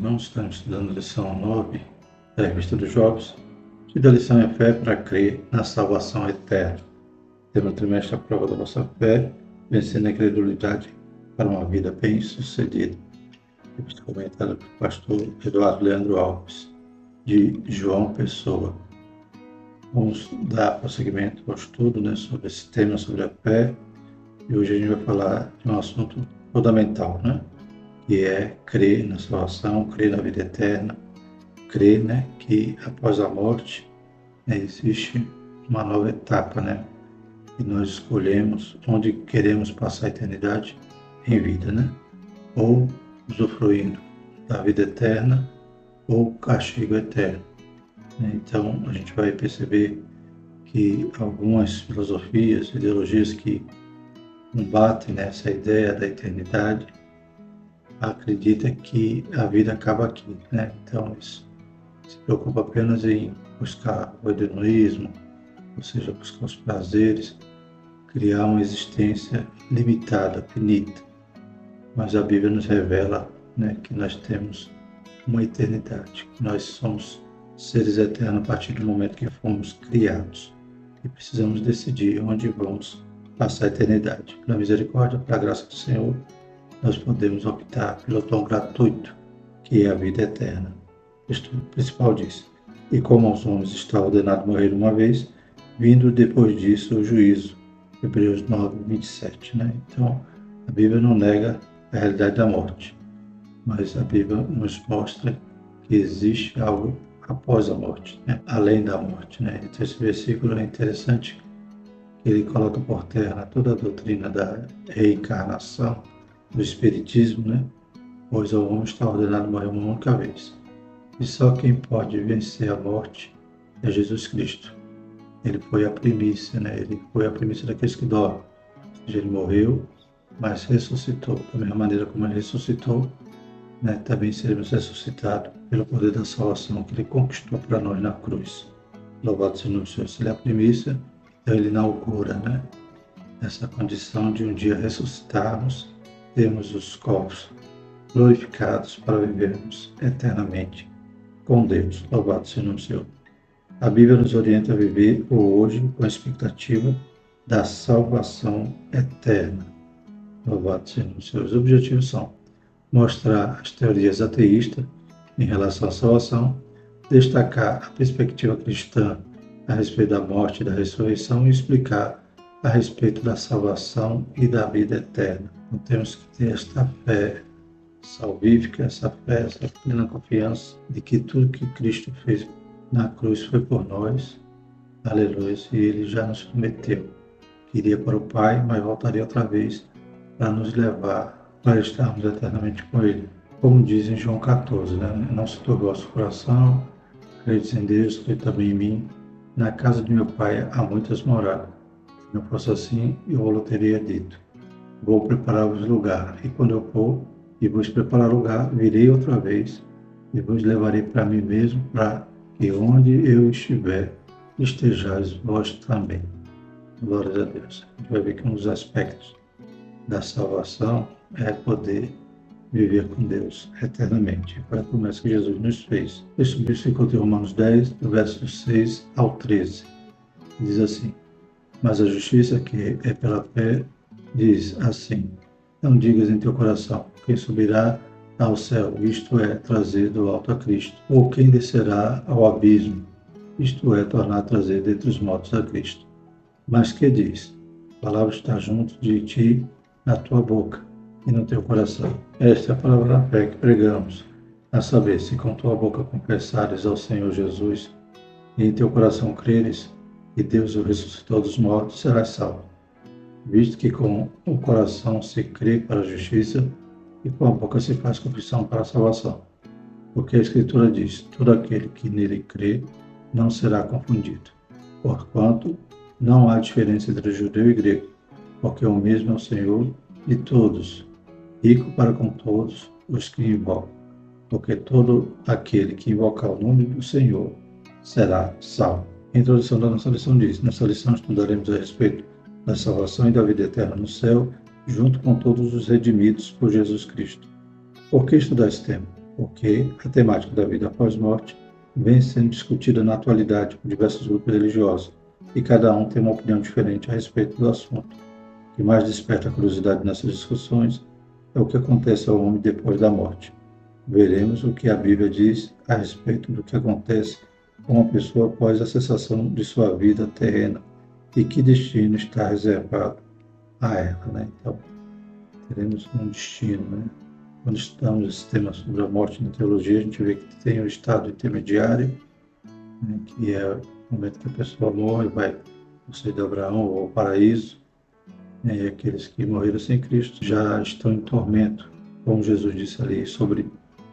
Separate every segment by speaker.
Speaker 1: irmãos, estamos estudando a lição 9 da revista dos Jogos, que da lição é fé para crer na salvação eterna. Tema trimestre a prova da nossa fé, vencendo a incredulidade para uma vida bem-sucedida. Revista comentada pelo pastor Eduardo Leandro Alves, de João Pessoa. Vamos dar prosseguimento ao estudo né, sobre esse tema, sobre a fé, e hoje a gente vai falar de um assunto fundamental, né? Que é crer na salvação, crer na vida eterna, crer né, que após a morte né, existe uma nova etapa, né? E nós escolhemos onde queremos passar a eternidade em vida, né? Ou usufruindo da vida eterna ou castigo eterno. Né? Então a gente vai perceber que algumas filosofias, ideologias que combatem nessa ideia da eternidade acredita que a vida acaba aqui, né? Então isso se preocupa apenas em buscar o hedonismo, ou seja, buscar os prazeres, criar uma existência limitada, finita. Mas a Bíblia nos revela né, que nós temos uma eternidade, que nós somos seres eternos a partir do momento que fomos criados e precisamos decidir onde vamos passar a eternidade. Pela misericórdia, pela graça do Senhor, nós podemos optar pelo dom gratuito, que é a vida eterna. O estudo principal diz: E como aos homens está ordenado morrer uma vez, vindo depois disso o juízo. Hebreus 9, 27. Né? Então, a Bíblia não nega a realidade da morte, mas a Bíblia nos mostra que existe algo após a morte, né? além da morte. Né? Então, esse versículo é interessante, ele coloca por terra toda a doutrina da reencarnação do Espiritismo, né? pois ao homem está ordenado morrer uma única vez. E só quem pode vencer a morte é Jesus Cristo. Ele foi a primícia, né? ele foi a primícia daqueles que dormem. Ele morreu, mas ressuscitou. Da mesma maneira como ele ressuscitou, né? também seremos ressuscitados pelo poder da salvação que ele conquistou para nós na cruz. Louvado seja o Senhor. Se ele é a primícia, então ele inaugura né? essa condição de um dia ressuscitarmos temos os corpos glorificados para vivermos eternamente com Deus. Louvado seja o Senhor. A Bíblia nos orienta a viver o hoje com a expectativa da salvação eterna. Louvado seja o Senhor. Os objetivos são mostrar as teorias ateístas em relação à salvação, destacar a perspectiva cristã a respeito da morte e da ressurreição e explicar a respeito da salvação e da vida eterna. Então, temos que ter esta fé salvífica, essa fé, essa plena confiança de que tudo que Cristo fez na cruz foi por nós. Aleluia. E ele já nos prometeu que iria para o Pai, mas voltaria outra vez para nos levar para estarmos eternamente com Ele. Como diz em João 14, né? não se turbe vosso coração, credes em Deus, crede também em mim. Na casa de meu Pai há muitas moradas não fosse assim, eu lhe teria dito: Vou preparar-vos lugar, e quando eu for e vos preparar lugar, virei outra vez e vos levarei para mim mesmo, para que onde eu estiver, estejais vós também. Glórias a Deus. A gente vai ver que um dos aspectos da salvação é poder viver com Deus eternamente. Foi a promessa que Jesus nos fez. Isso se encontra em Romanos 10, do verso 6 ao 13. Diz assim: mas a justiça que é pela fé diz assim: Não digas em teu coração, quem subirá ao céu, isto é, trazer do alto a Cristo, ou quem descerá ao abismo, isto é, tornar a trazer dentre os mortos a Cristo. Mas que diz? A palavra está junto de ti, na tua boca e no teu coração. Esta é a palavra da fé que pregamos, a saber, se com tua boca confessares ao Senhor Jesus e em teu coração creres que Deus o ressuscitou dos mortos, será salvo, visto que com o coração se crê para a justiça e com a boca se faz confissão para a salvação. Porque a Escritura diz: todo aquele que nele crê não será confundido. Porquanto não há diferença entre judeu e grego, porque o mesmo é o Senhor de todos, rico para com todos os que invocam. Porque todo aquele que invocar o nome do Senhor será salvo. A introdução da nossa lição diz: Nessa lição estudaremos a respeito da salvação e da vida eterna no céu, junto com todos os redimidos por Jesus Cristo. Por que estudar esse tema? porque a temática da vida após morte vem sendo discutida na atualidade por diversos grupos religiosos e cada um tem uma opinião diferente a respeito do assunto. O que mais desperta a curiosidade nessas discussões é o que acontece ao homem depois da morte. Veremos o que a Bíblia diz a respeito do que acontece uma pessoa após a cessação de sua vida terrena e que destino está reservado a ela. Né? Então, teremos um destino. Né? Quando estudamos esse tema sobre a morte na teologia, a gente vê que tem o estado intermediário, né? que é o momento que a pessoa morre, vai ao seio de Abraão ou ao paraíso, né? e aqueles que morreram sem Cristo já estão em tormento, como Jesus disse ali sobre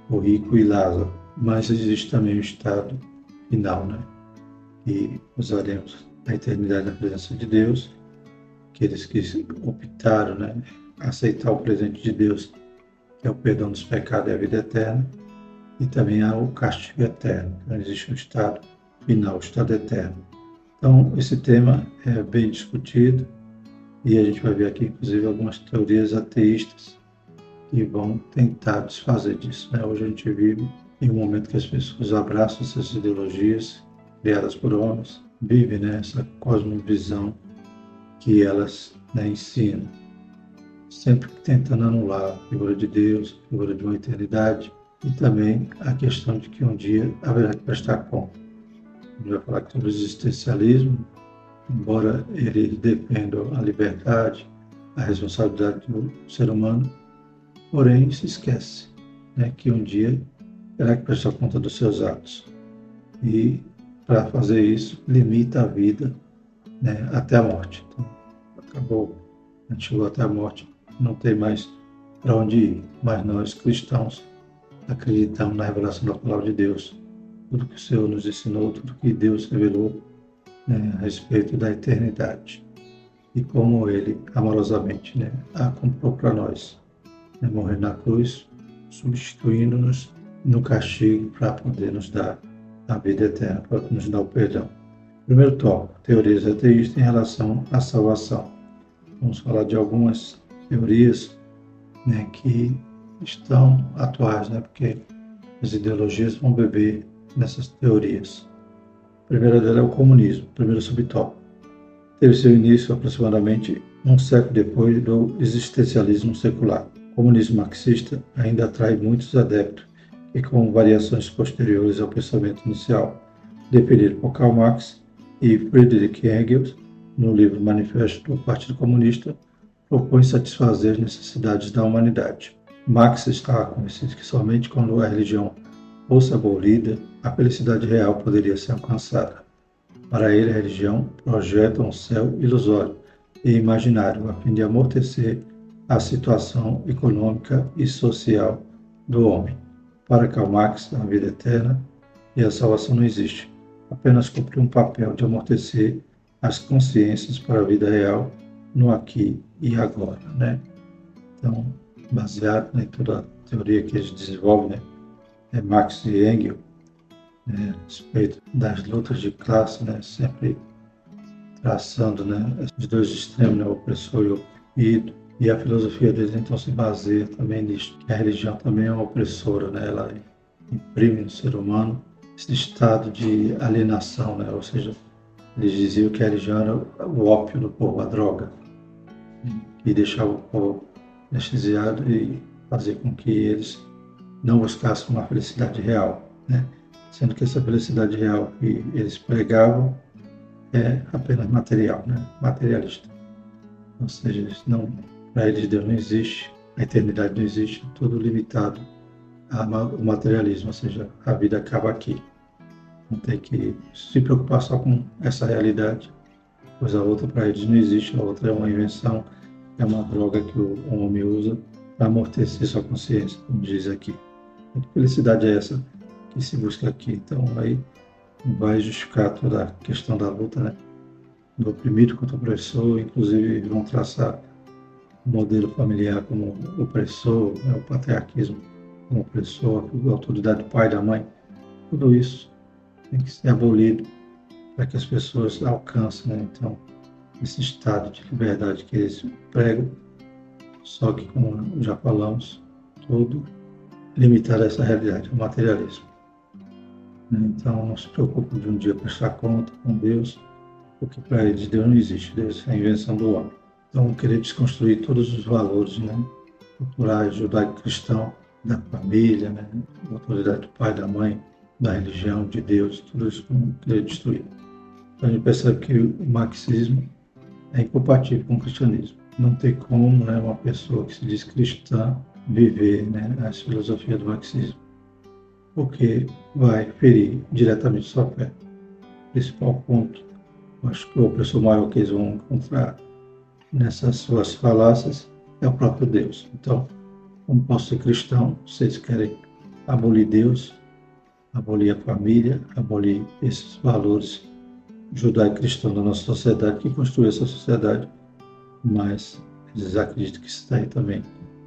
Speaker 1: o rico e Lázaro. Mas existe também o estado final, né? E usaremos a eternidade na presença de Deus, aqueles que optaram, né, aceitar o presente de Deus, que é o perdão dos pecados e a vida eterna, e também há o castigo eterno. Então, existe um estado final, o estado eterno. Então, esse tema é bem discutido e a gente vai ver aqui, inclusive, algumas teorias ateístas que vão tentar desfazer disso. Né? Hoje a gente vive em um momento que as pessoas abraçam essas ideologias criadas por homens, vivem né, essa cosmovisão que elas né, ensinam, sempre tentando anular a figura de Deus, a figura de uma eternidade e também a questão de que um dia haverá que prestar conta. A gente vai falar sobre o existencialismo, embora ele defenda a liberdade, a responsabilidade do ser humano, porém se esquece né, que um dia terá que prestar conta dos seus atos. E, para fazer isso, limita a vida né, até a morte. Então, acabou, a gente chegou até a morte, não tem mais para onde ir. Mas nós, cristãos, acreditamos na revelação da palavra de Deus. Tudo que o Senhor nos ensinou, tudo que Deus revelou né, a respeito da eternidade. E como Ele, amorosamente, né, a comprou para nós. Né, morrer na cruz, substituindo-nos no castigo para poder nos dar a vida eterna, para nos dar o perdão. Primeiro tópico, teorias ateístas em relação à salvação. Vamos falar de algumas teorias né, que estão atuais, né, porque as ideologias vão beber nessas teorias. A primeira delas é o comunismo, primeiro subtópico. Teve seu início aproximadamente um século depois do existencialismo secular. O comunismo marxista ainda atrai muitos adeptos e com variações posteriores ao pensamento inicial, definido por Karl Marx e Friedrich Engels no livro Manifesto do Partido Comunista, propõe satisfazer as necessidades da humanidade. Marx estava convencido que somente quando a religião fosse abolida, a felicidade real poderia ser alcançada. Para ele, a religião projeta um céu ilusório e imaginário a fim de amortecer a situação econômica e social do homem. Para Karl Marx, a vida eterna e a salvação não existe. Apenas cumpre um papel de amortecer as consciências para a vida real no aqui e agora, né? Então, baseado em toda a teoria que eles desenvolvem, né? É Marx e Engels, né? a respeito das lutas de classe, né? Sempre traçando, né? Os dois extremos, né? O opressor e o oprimido e a filosofia deles então se baseia também nisso, a religião também é uma opressora, né? ela imprime no ser humano esse estado de alienação, né? ou seja, eles diziam que a religião era o ópio do povo, a droga, e deixava o povo anestesiado e fazer com que eles não buscassem uma felicidade real, né? sendo que essa felicidade real que eles pregavam é apenas material, né? materialista. Ou seja, eles não para eles Deus não existe, a eternidade não existe, tudo limitado ao materialismo, ou seja, a vida acaba aqui. Não tem que se preocupar só com essa realidade, pois a outra para eles não existe, a outra é uma invenção, é uma droga que o homem usa para amortecer sua consciência, como diz aqui. Que felicidade é essa que se busca aqui? Então aí vai justificar toda a questão da luta, né? Do oprimido contra o opressor, inclusive vão traçar o modelo familiar como opressor, né, o patriarquismo como opressor, a autoridade do pai e da mãe, tudo isso tem que ser abolido para que as pessoas alcancem, né, então, esse estado de liberdade que eles pregam. Só que, como já falamos, tudo limitada a essa realidade, o materialismo. Então não se preocupe de um dia prestar conta com Deus, porque para eles Deus não existe, Deus é a invenção do homem. Então querer desconstruir todos os valores né, culturais, judaico-cristão, da família, né, da autoridade do pai, da mãe, da religião, de Deus, tudo isso querer destruir. Então a gente percebe que o marxismo é incompatível com o cristianismo. Não tem como né, uma pessoa que se diz cristã viver né, as filosofias do marxismo, porque vai ferir diretamente sua fé. Principal ponto, acho que o opressor maior que eles vão encontrar nessas suas falácias é o próprio Deus. Então, como posso ser cristão, vocês querem abolir Deus, abolir a família, abolir esses valores judaico-cristão da nossa sociedade, que construiu essa sociedade, mas eles acreditam que isso daí também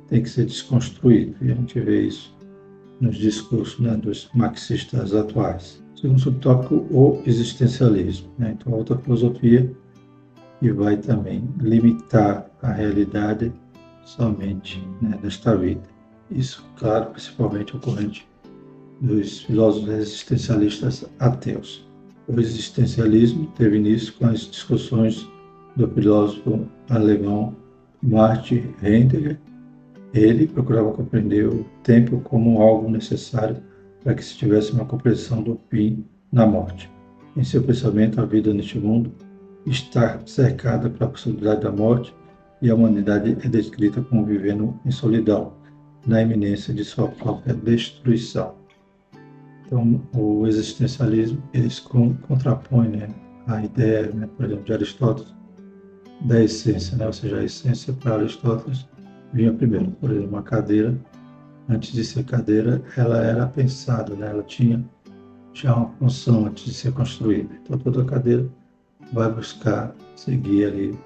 Speaker 1: tem que ser desconstruído. E a gente vê isso nos discursos né, dos marxistas atuais. Segundo subtópico, o existencialismo. Né? Então, outra filosofia que vai também limitar a realidade somente né, desta vida. Isso, claro, principalmente ocorrente dos filósofos existencialistas ateus. O existencialismo teve início com as discussões do filósofo alemão Martin Heidegger. Ele procurava compreender o tempo como algo necessário para que se tivesse uma compreensão do fim na morte. Em seu pensamento, a vida neste mundo está cercada pela possibilidade da morte e a humanidade é descrita como vivendo em solidão, na iminência de sua própria destruição. Então, o existencialismo, eles contrapõe né, a ideia, né, por exemplo, de Aristóteles, da essência, né? ou seja, a essência para Aristóteles vinha primeiro. Por exemplo, uma cadeira, antes de ser cadeira, ela era pensada, né? ela tinha já uma função antes de ser construída. Então, toda cadeira vai buscar seguir ali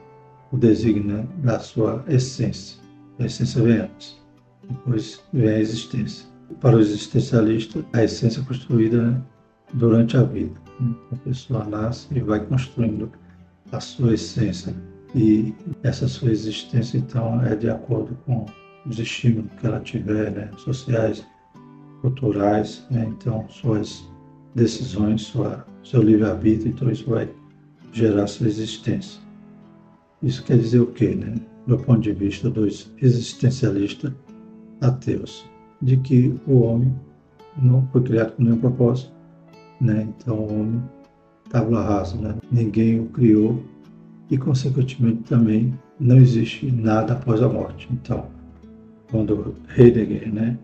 Speaker 1: o desígnio né, da sua essência. A essência vem antes, depois vem a existência para o existencialista, a essência é construída né, durante a vida. A pessoa nasce e vai construindo a sua essência. E essa sua existência, então, é de acordo com os estímulos que ela tiver, né, sociais, culturais, né, então, suas decisões, sua, seu livre-arbítrio, então isso vai gerar sua existência. Isso quer dizer o quê, né? Do ponto de vista dos existencialistas ateus de que o homem não foi criado com nenhum propósito, né? Então o homem estava rasa, né? Ninguém o criou e consequentemente também não existe nada após a morte. Então, quando Heidegger, né,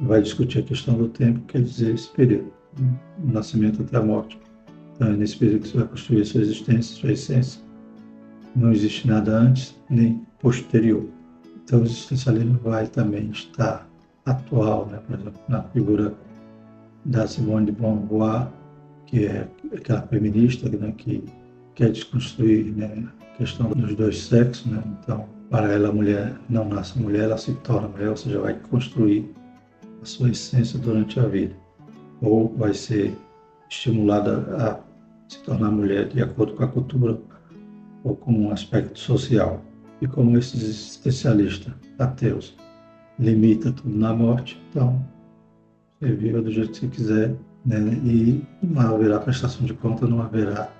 Speaker 1: vai discutir a questão do tempo, quer dizer esse período, né? nascimento até a morte. Então, nesse período que você vai construir sua existência, sua essência. Não existe nada antes nem posterior. Então, o existencialismo vai também estar atual, né? por exemplo, na figura da Simone de Beauvoir, que é aquela feminista né? que quer desconstruir né? a questão dos dois sexos. Né? Então, para ela, a mulher não nasce mulher, ela se torna mulher, ou seja, vai construir a sua essência durante a vida. Ou vai ser estimulada a se tornar mulher de acordo com a cultura ou com um aspecto social. E como esses especialistas ateus limita tudo na morte, então você viva do jeito que você quiser, né? e não haverá prestação de conta, não haverá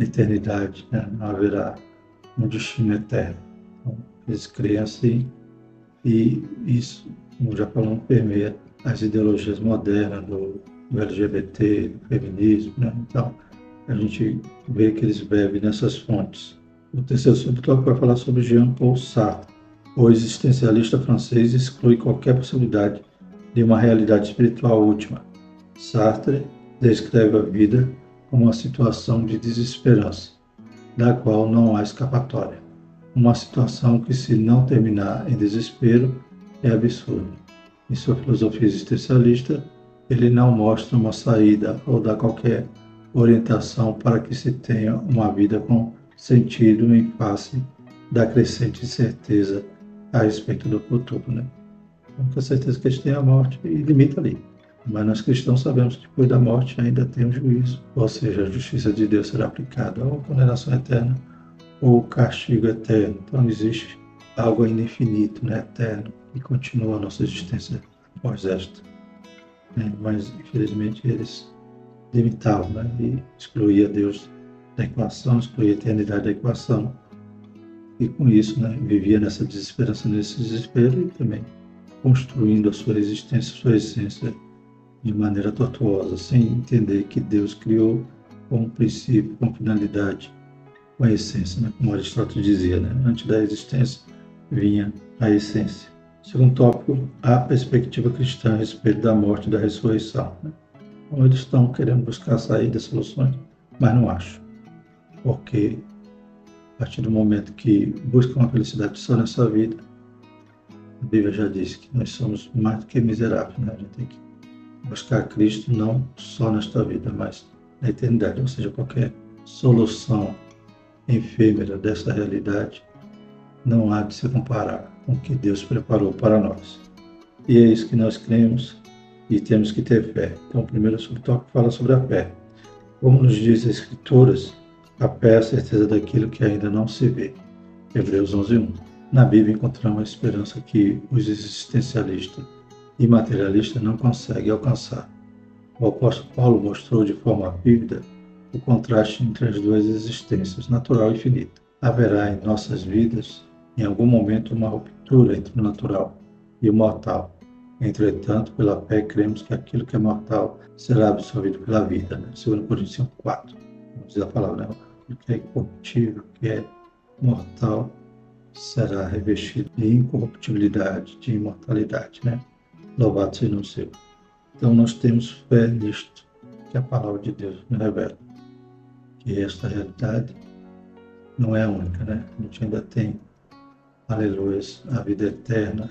Speaker 1: eternidade, né? não haverá um destino eterno. Então, eles criam assim, e isso, como já falamos, permeia as ideologias modernas do, do LGBT, do feminismo, né? então a gente vê que eles bebem nessas fontes. O terceiro subtópico vai falar sobre Jean-Paul Sartre o existencialista francês exclui qualquer possibilidade de uma realidade espiritual última. Sartre descreve a vida como uma situação de desesperança, da qual não há escapatória. Uma situação que, se não terminar em desespero, é absurda. Em sua filosofia existencialista, ele não mostra uma saída ou dá qualquer orientação para que se tenha uma vida com sentido em face da crescente incerteza a respeito do futuro, né? Com certeza que eles têm a morte e limita ali. Mas nós cristãos sabemos que depois da morte ainda tem o um juízo, ou seja, a justiça de Deus será aplicada ou condenação eterna ou castigo eterno. Então existe algo ainda infinito, né, eterno, que continua a nossa existência após esta. Né? Mas, infelizmente, eles limitavam né? e excluía Deus da equação, excluía a eternidade da equação. E com isso, né, vivia nessa desesperança, nesse desespero e também construindo a sua existência, sua essência de maneira tortuosa, sem entender que Deus criou com um princípio, com finalidade, com a essência, né? como Aristóteles dizia, né? antes da existência vinha a essência. Segundo tópico, a perspectiva cristã a respeito da morte e da ressurreição. Né? Então, eles estão querendo buscar saídas, soluções, mas não acham. Porque a partir do momento que buscam a felicidade só nessa vida, a Bíblia já disse que nós somos mais do que miseráveis. Né? A gente tem que buscar Cristo não só nesta vida, mas na eternidade. Ou seja, qualquer solução efêmera dessa realidade não há de se comparar com que Deus preparou para nós. E é isso que nós cremos e temos que ter fé. Então, o primeiro subtópico fala sobre a fé. Como nos diz as Escrituras, a fé é a certeza daquilo que ainda não se vê. Hebreus 11.1 Na Bíblia encontramos a esperança que os existencialistas e materialistas não conseguem alcançar. O apóstolo Paulo mostrou de forma vívida o contraste entre as duas existências, natural e finita. Haverá em nossas vidas, em algum momento, uma ruptura entre o natural e o mortal. Entretanto, pela fé, cremos que aquilo que é mortal será absorvido pela vida. Né? 2 Coríntios 4. Vamos dizer a palavra, né? O que é incorruptível, o que é mortal, será revestido de incorruptibilidade, de imortalidade. Né? Louvado seja o Senhor. Então, nós temos fé nisto que a palavra de Deus nos revela que esta realidade não é única, né? A gente ainda tem, aleluia, a vida eterna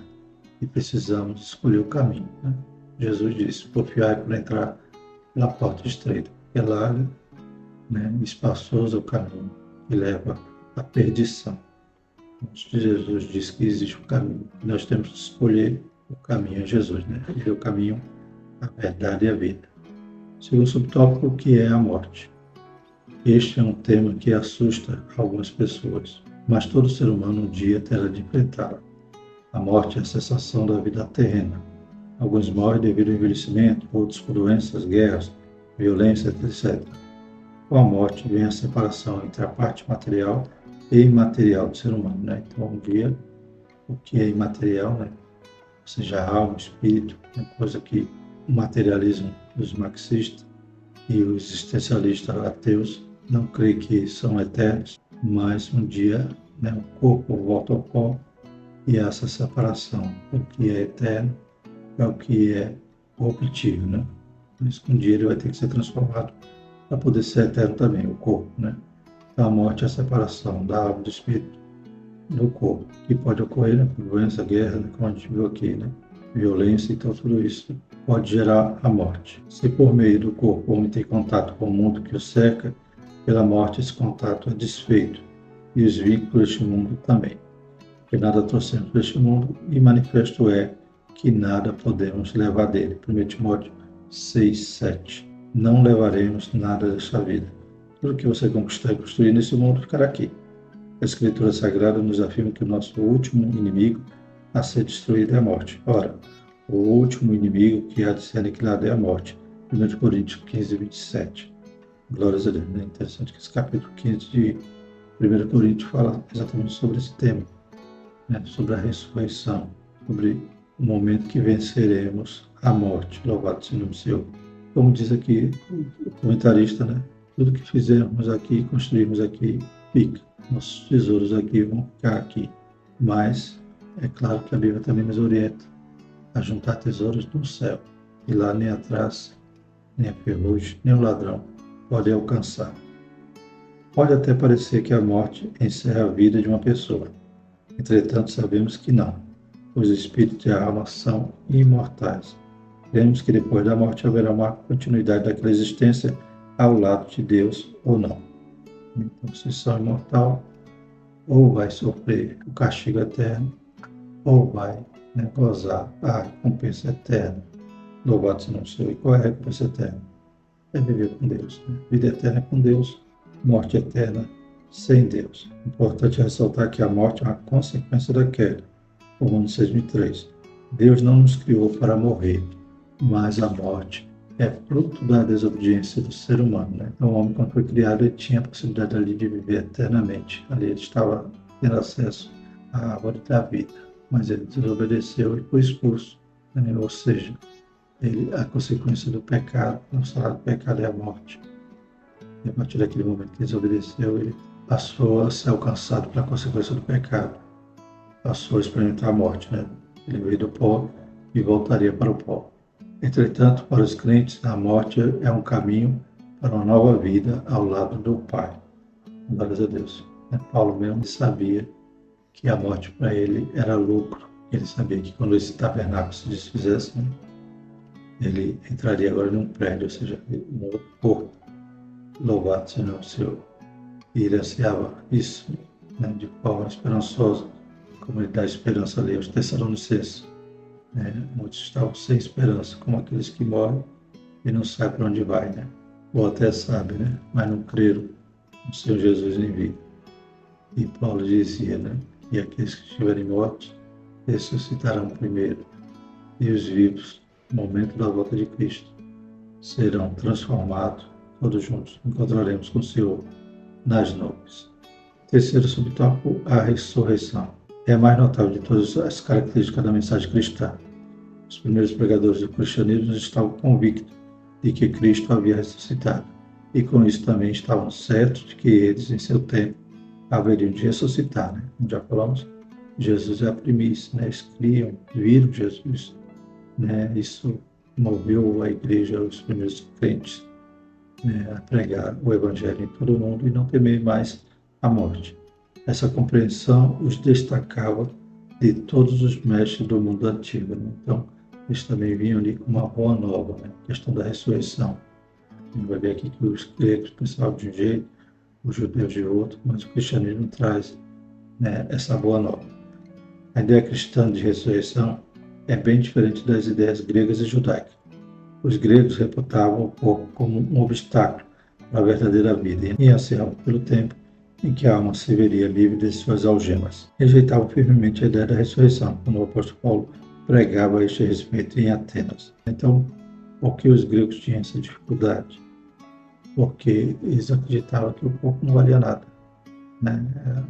Speaker 1: e precisamos escolher o caminho. Né? Jesus disse: porfiai para entrar pela porta estreita, que é larga, né? espaçoso é o caminho que leva à perdição. Jesus disse que existe um caminho, nós temos que escolher o caminho em Jesus, né? Ele é o caminho, a verdade e a vida. Segundo subtópico, que é a morte. Este é um tema que assusta algumas pessoas, mas todo ser humano um dia terá de enfrentá-la. A morte é a cessação da vida terrena. Alguns morrem devido ao envelhecimento, outros por doenças, guerras, violência, etc. Com a morte vem a separação entre a parte material e imaterial do ser humano. Né? Então, um dia, o que é imaterial, né? ou seja, a alma, o espírito, é coisa que o materialismo dos marxistas e os existencialistas ateus não creio que são eternos, mas um dia né, o corpo volta ao pó e essa separação, o que é eterno é o que é corruptível, né? Mas um dia ele vai ter que ser transformado para poder ser eterno também, o corpo, né? Então a morte é a separação da alma do espírito do corpo, que pode ocorrer né, por doença, guerra, né, como a gente viu aqui, né? Violência, então tudo isso pode gerar a morte. Se por meio do corpo o homem tem contato com o mundo que o cerca, pela morte esse contato é desfeito, e os vínculos deste mundo também. Que nada trouxemos deste mundo, e manifesto é que nada podemos levar dele. 1 Timóteo 6, 7. Não levaremos nada desta vida. Tudo que você conquistar e construir nesse mundo ficará aqui. A Escritura Sagrada nos afirma que o nosso último inimigo a ser destruído é a morte. Ora, o último inimigo que há de ser aniquilado é a morte. 1 Coríntios 15, 27. Glórias a Deus. É interessante que esse capítulo 15 de 1 Coríntios fala exatamente sobre esse tema, né? sobre a ressurreição, sobre o momento que venceremos a morte. Louvado seja o nome Senhor. Como diz aqui o comentarista, né? tudo que fizermos aqui, construímos aqui, fica. Nossos tesouros aqui vão ficar aqui. Mas é claro que a Bíblia também nos orienta a juntar tesouros no céu. E lá nem atrás, nem a ferrugem, nem o ladrão pode alcançar. Pode até parecer que a morte encerra a vida de uma pessoa. Entretanto, sabemos que não. Os espíritos e a alma são imortais. Cremos que depois da morte haverá uma continuidade daquela existência ao lado de Deus ou não. Então, se são imortal, ou vai sofrer o castigo eterno, ou vai né, gozar a recompensa eterna. Louvado seja o Senhor. E qual é a recompensa eterna? É viver com Deus. Né? Vida eterna com Deus, morte eterna sem Deus. Importante ressaltar que a morte é uma consequência da queda. Romanos 6.3. Deus não nos criou para morrer, mas a morte é fruto da desobediência do ser humano. Né? Então, o homem, quando foi criado, ele tinha a possibilidade ali de viver eternamente. Ali ele estava tendo acesso à árvore da vida, mas ele desobedeceu e foi expulso. Né? Ou seja, ele, a consequência do pecado, o salário do pecado é a morte. E a partir daquele momento que desobedeceu, ele passou a ser alcançado pela consequência do pecado. Passou a experimentar a morte. Né? Ele veio do pó e voltaria para o pó. Entretanto, para os crentes, a morte é um caminho para uma nova vida ao lado do Pai. Glórias a Deus. Né? Paulo mesmo sabia que a morte para ele era lucro. Ele sabia que quando esse tabernáculo se desfizesse, né, ele entraria agora num prédio, ou seja, um corpo. Louvado seja o ele ansiava isso né, de forma esperançosa, como ele dá esperança ali aos Tessalonicenses né? Muitos estavam sem esperança, como aqueles que morrem e não sabem para onde vai, né? Ou até sabem, né? Mas não creram no Senhor Jesus em vida. E Paulo dizia, né? E aqueles que estiverem mortos ressuscitarão primeiro. E os vivos, no momento da volta de Cristo, serão transformados, todos juntos encontraremos com o Senhor nas nuvens. Terceiro subtópico, a ressurreição. É a mais notável de todas as características da mensagem cristã. Os primeiros pregadores do cristianismo estavam convictos de que Cristo havia ressuscitado, e com isso também estavam certos de que eles, em seu tempo, haveriam de ressuscitar. Né? Já falamos, Jesus é a primícia, né? eles criam, viram Jesus. Né? Isso moveu a igreja, os primeiros crentes, né? a pregar o evangelho em todo o mundo e não temer mais a morte. Essa compreensão os destacava de todos os mestres do mundo antigo. Né? Então, eles também vinham ali com uma boa nova, né? a questão da ressurreição. A gente vai ver aqui que os gregos pensavam de um jeito, os judeus de outro, mas o cristianismo traz né, essa boa nova. A ideia cristã de ressurreição é bem diferente das ideias gregas e judaicas. Os gregos reputavam o corpo como um obstáculo para a verdadeira vida e ansiavam pelo tempo em que a alma se veria livre de suas algemas. Rejeitavam firmemente a ideia da ressurreição, como o apóstolo Paulo pregava a este respeito em Atenas. Então, por que os gregos tinham essa dificuldade? Porque eles acreditavam que o corpo não valia nada, né?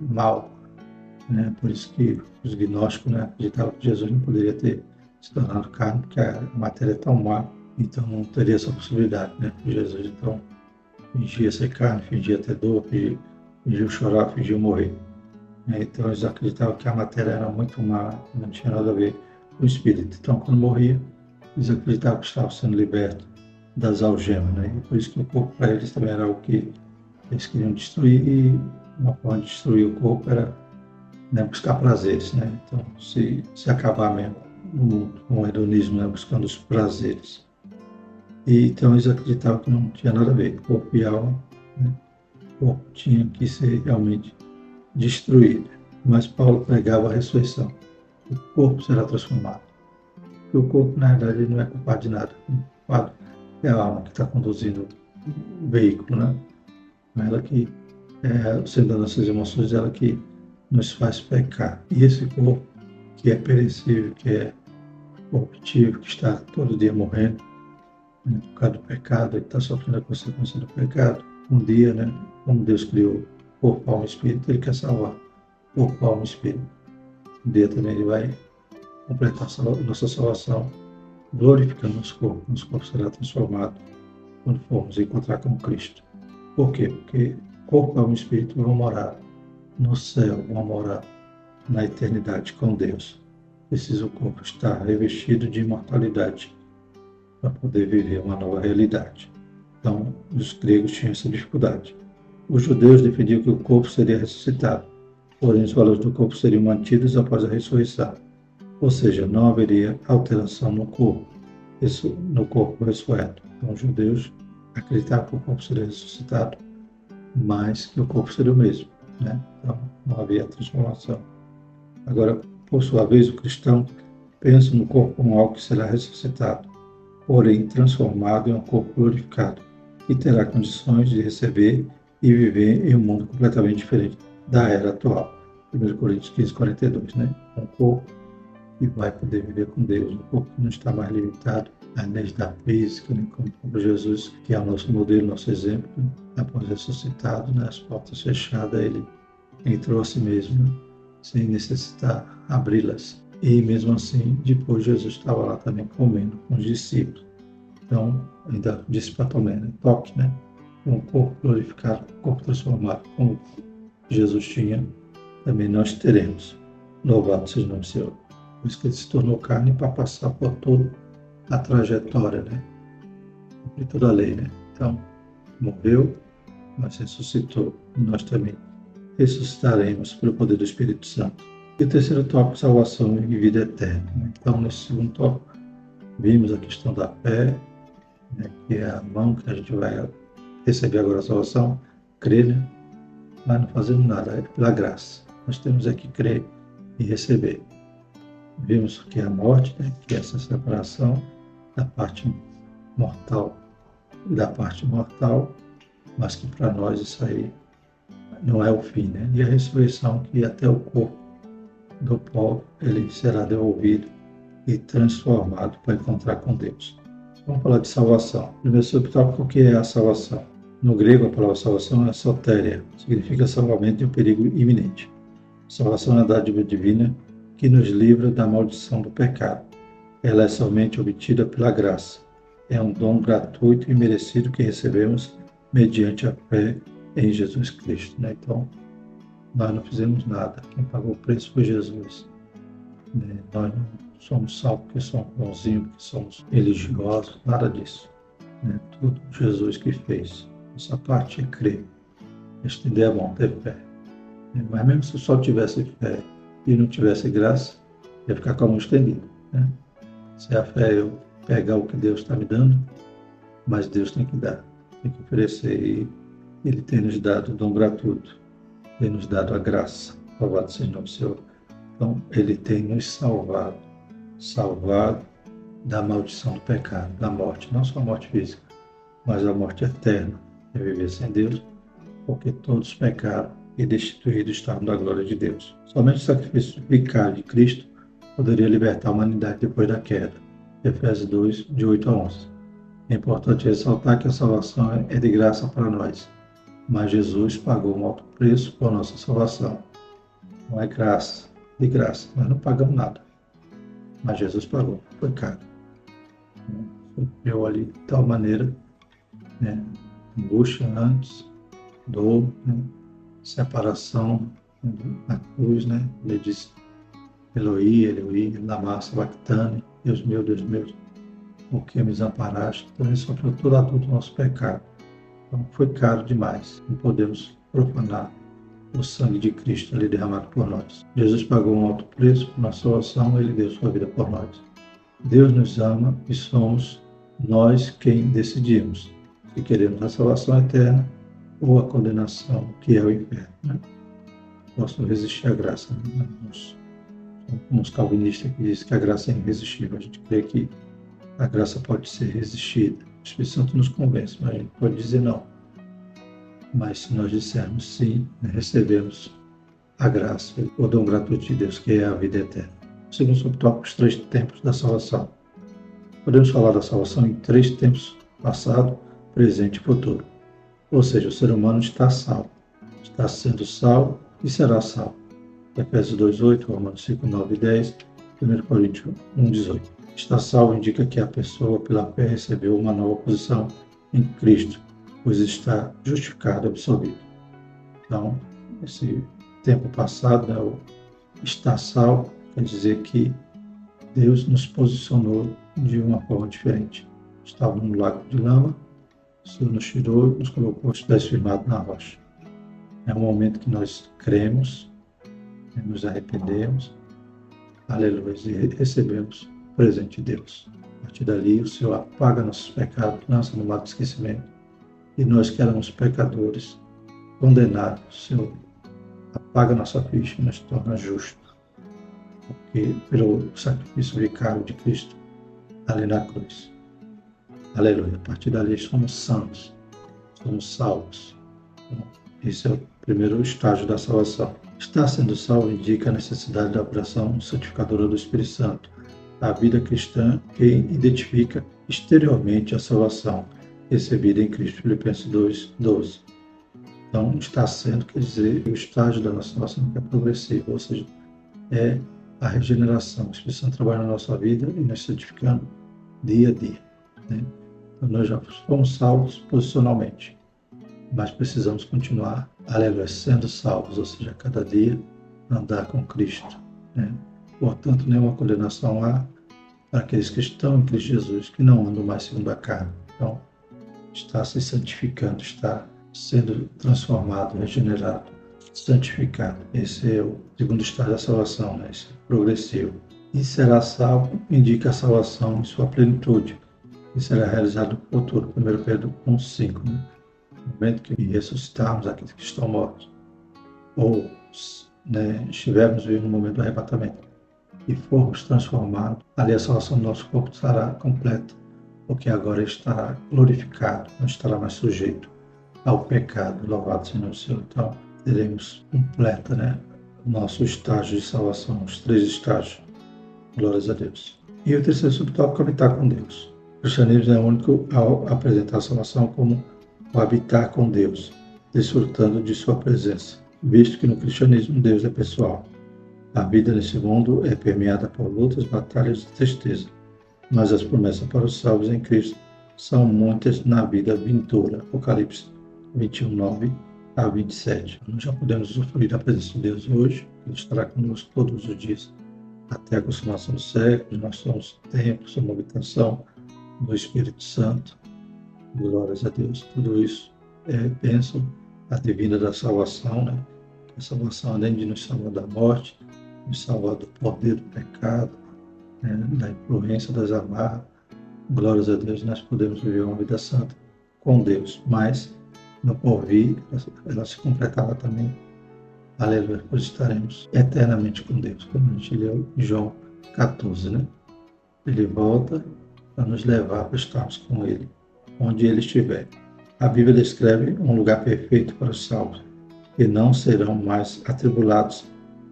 Speaker 1: Mal. Né? Por isso que os gnósticos né, acreditavam que Jesus não poderia ter se tornado carne, porque a matéria é tão má, então não teria essa possibilidade. Né? Jesus, então, fingia ser carne, fingia ter dor, fingia, fingia chorar, fingia morrer. Então, eles acreditavam que a matéria era muito má, não tinha nada a ver o espírito. Então, quando morria, eles acreditavam que estavam sendo libertos das algemas, né? E por isso que o corpo para eles também era algo que eles queriam destruir e uma forma de destruir o corpo era né, buscar prazeres, né? Então, se, se acabar mesmo mundo com o hedonismo, né, buscando os prazeres. E, então, eles acreditavam que não tinha nada a ver, corpo e alma, né? O corpo tinha que ser realmente destruído. Mas Paulo pregava a ressurreição o corpo será transformado. Porque o corpo, na verdade, não é culpado de nada. O culpado é a alma que está conduzindo o veículo, né? Ela que, é, sendo nossas emoções, ela que nos faz pecar. E esse corpo, que é perecível, que é corruptível, que está todo dia morrendo, né, por causa do pecado, ele está sofrendo a consequência do pecado. Um dia, né, como Deus criou corpo, alma e espírito, ele quer salvar corpo, alma e espírito um dia também ele vai completar a nossa salvação, glorificando nosso corpo. Nosso corpo será transformado quando formos encontrar com Cristo. Por quê? Porque corpo, alma e espírito vão morar no céu, vão morar na eternidade com Deus. Precisa o corpo estar revestido de imortalidade para poder viver uma nova realidade. Então, os gregos tinham essa dificuldade. Os judeus defendiam que o corpo seria ressuscitado porém os valores do corpo seriam mantidos após a ressurreição, ou seja, não haveria alteração no corpo, no corpo ressurreto. Então, os judeus acreditavam que o corpo seria ressuscitado, mas que o corpo seria o mesmo, né? Então, não havia transformação. Agora, por sua vez, o cristão pensa no corpo algo que será ressuscitado, porém transformado em um corpo glorificado, que terá condições de receber e viver em um mundo completamente diferente da era atual. 1 Coríntios 15, 42, né? Um corpo e vai poder viver com Deus. O corpo não está mais limitado à leis da física, né? como Jesus, que é o nosso modelo, nosso exemplo, após ressuscitado, né? as portas fechadas, ele entrou a si mesmo, né? sem necessitar abri-las. E mesmo assim, depois Jesus estava lá também comendo com os discípulos. Então, ainda disse para Tomé, né? toque, né? Um corpo glorificado, um corpo transformado, como Jesus tinha, também nós teremos. Louvado seja o nome do Senhor. Por isso que ele se tornou carne para passar por toda a trajetória, né? De toda a lei, né? Então, morreu, mas ressuscitou. Nós também ressuscitaremos pelo poder do Espírito Santo. E o terceiro tópico, salvação e vida eterna. Então, nesse segundo tópico, vimos a questão da fé, né, que é a mão que a gente vai receber agora a salvação, crer, né? mas não fazemos nada, é pela graça. Nós temos é que crer e receber. Vimos que é a morte, né, que é essa separação da parte mortal da parte mortal, mas que para nós isso aí não é o fim, né? E a ressurreição que até o corpo do pó ele será devolvido e transformado para encontrar com Deus. Vamos falar de salvação. Primeiro subtópico, o que é a salvação? No grego, a palavra salvação é sotéria, significa salvamento de um perigo iminente. Salvação é a dádiva divina que nos livra da maldição do pecado. Ela é somente obtida pela graça. É um dom gratuito e merecido que recebemos mediante a fé em Jesus Cristo. Né? Então, nós não fizemos nada. Quem pagou o preço foi Jesus. Né? Nós não somos salvos porque somos bonzinhos, porque somos religiosos, nada disso. Né? Tudo Jesus que fez. Essa parte é crer. Estender a mão, ter fé. Né? Mas mesmo se só tivesse fé e não tivesse graça, ia ficar com a mão estendida. Né? Se a fé é eu pegar o que Deus está me dando, mas Deus tem que dar, tem que oferecer. E Ele tem nos dado o dom gratuito, tem nos dado a graça. Louvado seja o Senhor. Então, Ele tem nos salvado, salvado da maldição do pecado, da morte, não só a morte física, mas a morte eterna, é viver sem Deus, porque todos pecaram e destituídos estavam da glória de Deus. Somente o sacrifício vicário de Cristo poderia libertar a humanidade depois da queda. Efésios 2, de 8 a 11. É importante ressaltar que a salvação é de graça para nós, mas Jesus pagou um alto preço por nossa salvação. Não é graça, de graça, nós não pagamos nada. Mas Jesus pagou, foi caro. Sofreu ali de tal maneira, né? angústia antes, dor, né? separação né? na cruz, né? Ele disse, Eloí, Eloí, lama sabachthani, Deus meu, Deus meu, por que me desamparaste? Então ele sofreu todo adulto do nosso pecado. Então foi caro demais. Não podemos profanar o sangue de Cristo ali derramado por nós. Jesus pagou um alto preço por nossa salvação, ele deu sua vida por nós. Deus nos ama e somos nós quem decidimos se queremos a salvação eterna ou a condenação, que é o inferno. Né? Posso resistir à graça. Né? uns calvinistas que dizem que a graça é irresistível. A gente crê que a graça pode ser resistida. O Espírito Santo nos convence, mas gente pode dizer não. Mas se nós dissermos sim, recebemos a graça, o dom gratuito de Deus, que é a vida eterna. Segundo subtópico, os três tempos da salvação. Podemos falar da salvação em três tempos, passado, presente e futuro. Ou seja, o ser humano está salvo, está sendo salvo e será salvo. Efésios 2,8, Romanos 5, 9 e 10, 1 Coríntios 1, 18. Está salvo indica que a pessoa, pela fé, recebeu uma nova posição em Cristo, pois está justificado, absolvido. Então, esse tempo passado, né, está salvo, quer dizer que Deus nos posicionou de uma forma diferente. Estávamos no lago de lama, o Senhor nos tirou e nos colocou firmados na rocha. É um momento que nós cremos, nos arrependemos, aleluia, e recebemos presente de Deus. A partir dali, o Senhor apaga nossos pecados, lança no mar do esquecimento, e nós que éramos pecadores, condenados, o Senhor apaga nossa ficha e nos torna justos, porque pelo sacrifício vicário de Cristo ali na cruz. Aleluia. A partir dali somos santos, somos salvos. Esse é o primeiro estágio da salvação. Estar sendo salvo indica a necessidade da operação santificadora do Espírito Santo, a vida cristã que identifica exteriormente a salvação recebida em Cristo. Filipenses 2, 12. Então, está sendo, quer dizer, o estágio da nossa salvação que é progressivo, ou seja, é a regeneração. O Espírito Santo trabalha na nossa vida e nos santificando dia a dia. Né? Então, nós já fomos salvos posicionalmente, mas precisamos continuar, aleluia, sendo salvos, ou seja, cada dia andar com Cristo. Né? Portanto, nenhuma condenação há para aqueles que estão em Cristo Jesus, que não andam mais segundo a carne. Então, está se santificando, está sendo transformado, regenerado, santificado. Esse é o segundo estágio da salvação, né? Esse é progressivo. E será salvo indica a salvação em sua plenitude, e será realizado no futuro. 1 Pedro 1,5. Né? No momento que ressuscitarmos aqueles que estão mortos, ou né, estivermos vivendo no momento do arrebatamento, e formos transformados, ali a salvação do nosso corpo estará completa, porque agora estará glorificado, não estará mais sujeito ao pecado. Louvado seja o Senhor. Então, teremos completa né, o nosso estágio de salvação, os três estágios. Glórias a Deus. E o terceiro subtópico é habitar com Deus. O cristianismo é único ao apresentar a salvação como o habitar com Deus, desfrutando de sua presença, visto que no cristianismo Deus é pessoal. A vida nesse mundo é permeada por lutas, batalhas e tristeza, mas as promessas para os salvos em Cristo são muitas na vida vindoura. Apocalipse 21, 9 a 27. Nós já podemos usufruir da presença de Deus hoje, Ele estará conosco todos os dias, até a consumação dos séculos. Nós somos templo, somos habitação do Espírito Santo. Glórias a Deus. Tudo isso é bênção, a divina da salvação, né? A salvação, além de nos salvar da morte, nos salvar do poder do pecado, né, da influência das amarras. Glórias a Deus, nós podemos viver uma vida santa com Deus, mas no porvir ela se completava também. Aleluia, pois estaremos eternamente com Deus, como a gente leu João 14, né? Ele volta para nos levar para estarmos com Ele, onde Ele estiver. A Bíblia descreve um lugar perfeito para os salvos, que não serão mais atribulados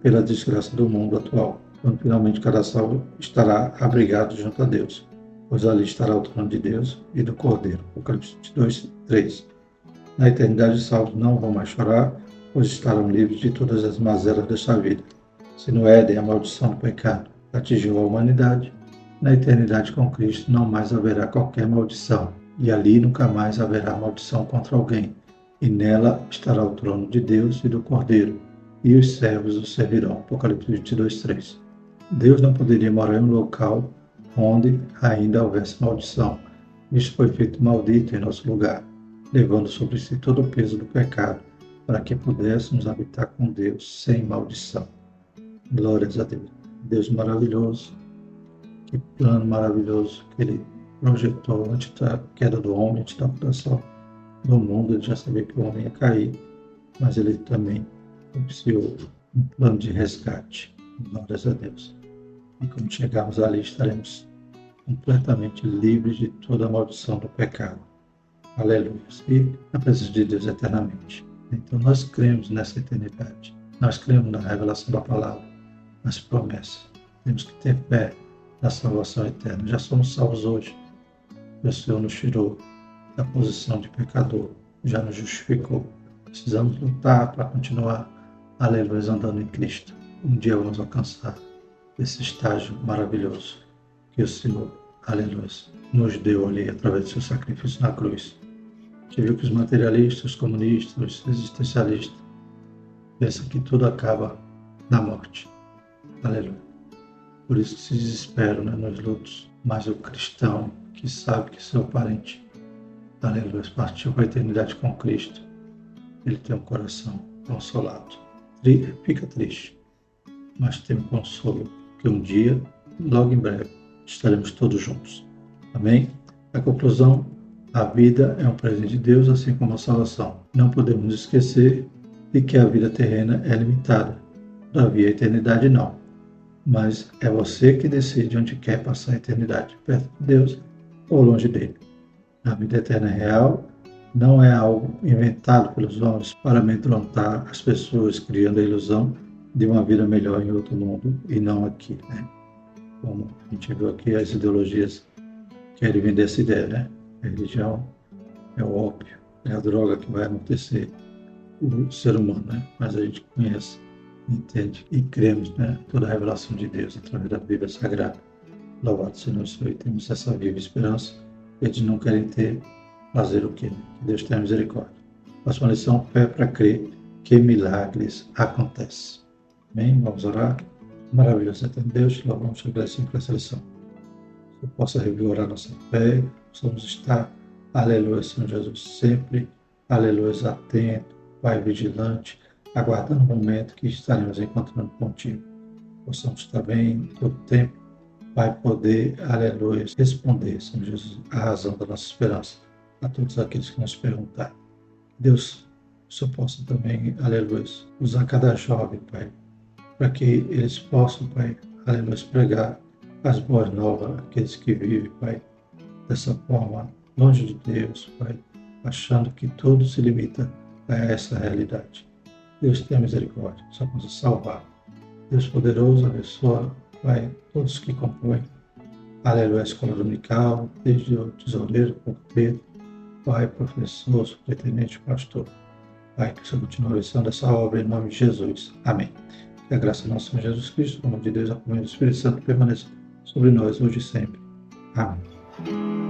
Speaker 1: pela desgraça do mundo atual, quando finalmente cada salvo estará abrigado junto a Deus, pois ali estará o trono de Deus e do Cordeiro. Apocalipse 2, 3. Na eternidade, os salvos não vão mais chorar, pois estarão livres de todas as mazelas desta vida. Se no Éden a maldição do pecado atingiu a humanidade, na eternidade com Cristo não mais haverá qualquer maldição, e ali nunca mais haverá maldição contra alguém, e nela estará o trono de Deus e do Cordeiro, e os servos o servirão. Apocalipse 22, 3. Deus não poderia morar em um local onde ainda houvesse maldição. Isto foi feito maldito em nosso lugar, levando sobre si todo o peso do pecado, para que pudéssemos habitar com Deus sem maldição. Glórias a Deus. Deus maravilhoso, que plano maravilhoso que Ele projetou antes da queda do homem, antes da fundação do mundo. Ele já sabia que o homem ia cair, mas Ele também um plano de resgate. Glórias a Deus. E quando chegarmos ali, estaremos completamente livres de toda a maldição do pecado. Aleluia. E na presença de Deus eternamente. Então nós cremos nessa eternidade. Nós cremos na revelação da palavra, nas promessas. Temos que ter fé na salvação eterna. Já somos salvos hoje. O Senhor nos tirou da posição de pecador, já nos justificou. Precisamos lutar para continuar aleluia, andando em Cristo. Um dia vamos alcançar esse estágio maravilhoso que o Senhor, aleluia, nos deu ali através do seu sacrifício na cruz. Você viu que os materialistas, os comunistas, os existencialistas pensam que tudo acaba na morte. Aleluia. Por isso que se desesperam né, nos lutos. Mas o cristão que sabe que seu parente, aleluia, partiu para a eternidade com Cristo, ele tem um coração consolado fica triste, mas tem um consolo que um dia, logo em breve, estaremos todos juntos. Amém? A conclusão, a vida é um presente de Deus, assim como a salvação. Não podemos esquecer de que a vida terrena é limitada. Todavia, a eternidade não. Mas é você que decide onde quer passar a eternidade, perto de Deus ou longe dele. A vida eterna é real não é algo inventado pelos homens para amedrontar as pessoas, criando a ilusão de uma vida melhor em outro mundo e não aqui, né? Como a gente viu aqui, as ideologias querem vender essa ideia, né? A religião é o ópio, é a droga que vai amortecer o ser humano, né? Mas a gente conhece, entende e cremos, né? Toda a revelação de Deus através da Bíblia Sagrada. Louvado seja o Senhor e temos essa viva esperança. Eles não querem ter, fazer o quê? Que Deus tenha misericórdia. Próxima lição, fé para crer que milagres acontecem. Amém? Vamos orar. Maravilhoso é Deus, louvamos e agradecemos por essa lição. Que possa revigorar nossa fé, possamos estar, aleluia, Senhor Jesus, sempre, aleluia, atento, Pai vigilante, aguardando o momento que estaremos encontrando contigo. Possamos também, todo tempo, Pai, poder, aleluia, responder, Senhor Jesus, a razão da nossa esperança a todos aqueles que nos perguntarem. Deus, o Senhor possa também, aleluia, usar cada jovem, Pai, para que eles possam, Pai, aleluia, pregar as boas novas àqueles que vivem, Pai, dessa forma, longe de Deus, Pai, achando que tudo se limita a essa realidade. Deus tenha misericórdia, só possa salvar. Deus poderoso, abençoa Pai, todos que compõem, aleluia, a escola dominical, desde o tesoureiro, porteiro, Pai, professor, superintendente, pastor. Pai, que o Senhor continue realizando essa obra em nome de Jesus. Amém. Que a graça do nosso Senhor Jesus Cristo, o nome de Deus, a comunhão do Espírito Santo permaneça sobre nós hoje e sempre. Amém.